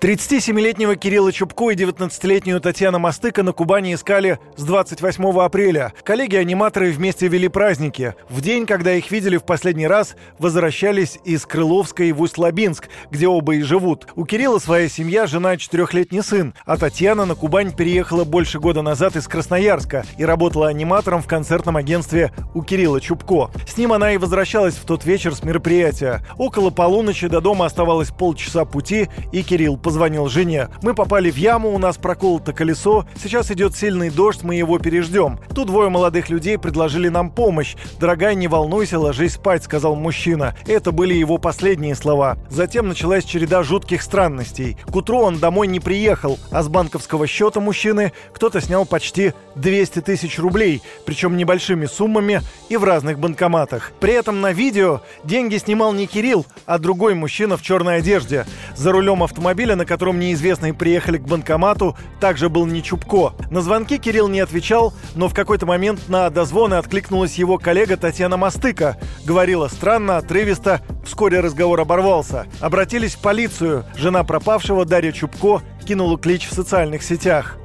37-летнего Кирилла Чубко и 19-летнюю Татьяну Мастыка на Кубани искали с 28 апреля. Коллеги-аниматоры вместе вели праздники. В день, когда их видели в последний раз, возвращались из Крыловской в Усть-Лабинск, где оба и живут. У Кирилла своя семья, жена и четырехлетний сын. А Татьяна на Кубань переехала больше года назад из Красноярска и работала аниматором в концертном агентстве у Кирилла Чубко. С ним она и возвращалась в тот вечер с мероприятия. Около полуночи до дома оставалось полчаса пути, и Кирилл позвонил жене. Мы попали в яму, у нас проколото колесо. Сейчас идет сильный дождь, мы его переждем. Тут двое молодых людей предложили нам помощь. «Дорогая, не волнуйся, ложись спать», — сказал мужчина. Это были его последние слова. Затем началась череда жутких странностей. К утру он домой не приехал, а с банковского счета мужчины кто-то снял почти 200 тысяч рублей, причем небольшими суммами и в разных банкоматах. При этом на видео деньги снимал не Кирилл, а другой мужчина в черной одежде. За рулем автомобиля на котором неизвестные приехали к банкомату, также был не Чубко. На звонки Кирилл не отвечал, но в какой-то момент на дозвоны откликнулась его коллега Татьяна Мастыка. Говорила странно, отрывисто, вскоре разговор оборвался. Обратились в полицию. Жена пропавшего Дарья Чубко кинула клич в социальных сетях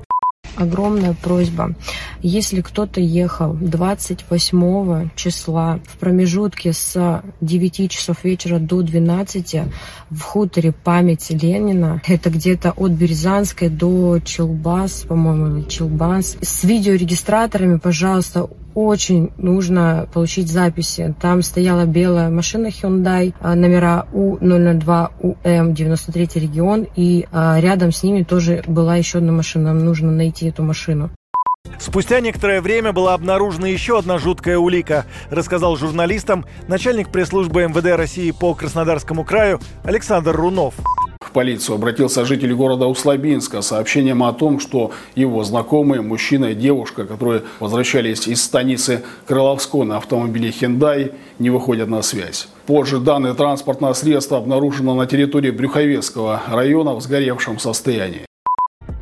огромная просьба. Если кто-то ехал 28 числа в промежутке с 9 часов вечера до 12 в хуторе памяти Ленина, это где-то от Березанской до Челбас, по-моему, Челбас, с видеорегистраторами, пожалуйста, очень нужно получить записи. Там стояла белая машина Hyundai, а, номера У002УМ, 93 регион, и а, рядом с ними тоже была еще одна машина. Нам нужно найти эту машину. Спустя некоторое время была обнаружена еще одна жуткая улика, рассказал журналистам начальник пресс-службы МВД России по Краснодарскому краю Александр Рунов. В полицию обратился житель города Услабинска с сообщением о том, что его знакомые, мужчина и девушка, которые возвращались из станицы Крыловской на автомобиле Hyundai, не выходят на связь. Позже данное транспортное средство обнаружено на территории Брюховецкого района в сгоревшем состоянии.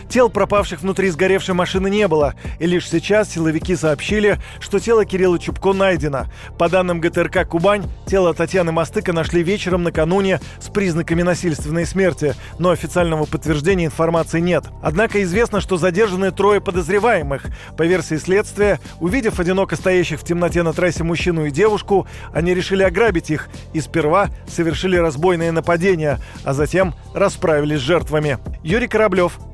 Тел пропавших внутри сгоревшей машины не было, и лишь сейчас силовики сообщили, что тело Кирилла Чубко найдено. По данным ГТРК «Кубань», тело Татьяны Мастыка нашли вечером накануне с признаками насильственной смерти, но официального подтверждения информации нет. Однако известно, что задержаны трое подозреваемых. По версии следствия, увидев одиноко стоящих в темноте на трассе мужчину и девушку, они решили ограбить их и сперва совершили разбойное нападение, а затем расправились с жертвами. Юрий Кораблев,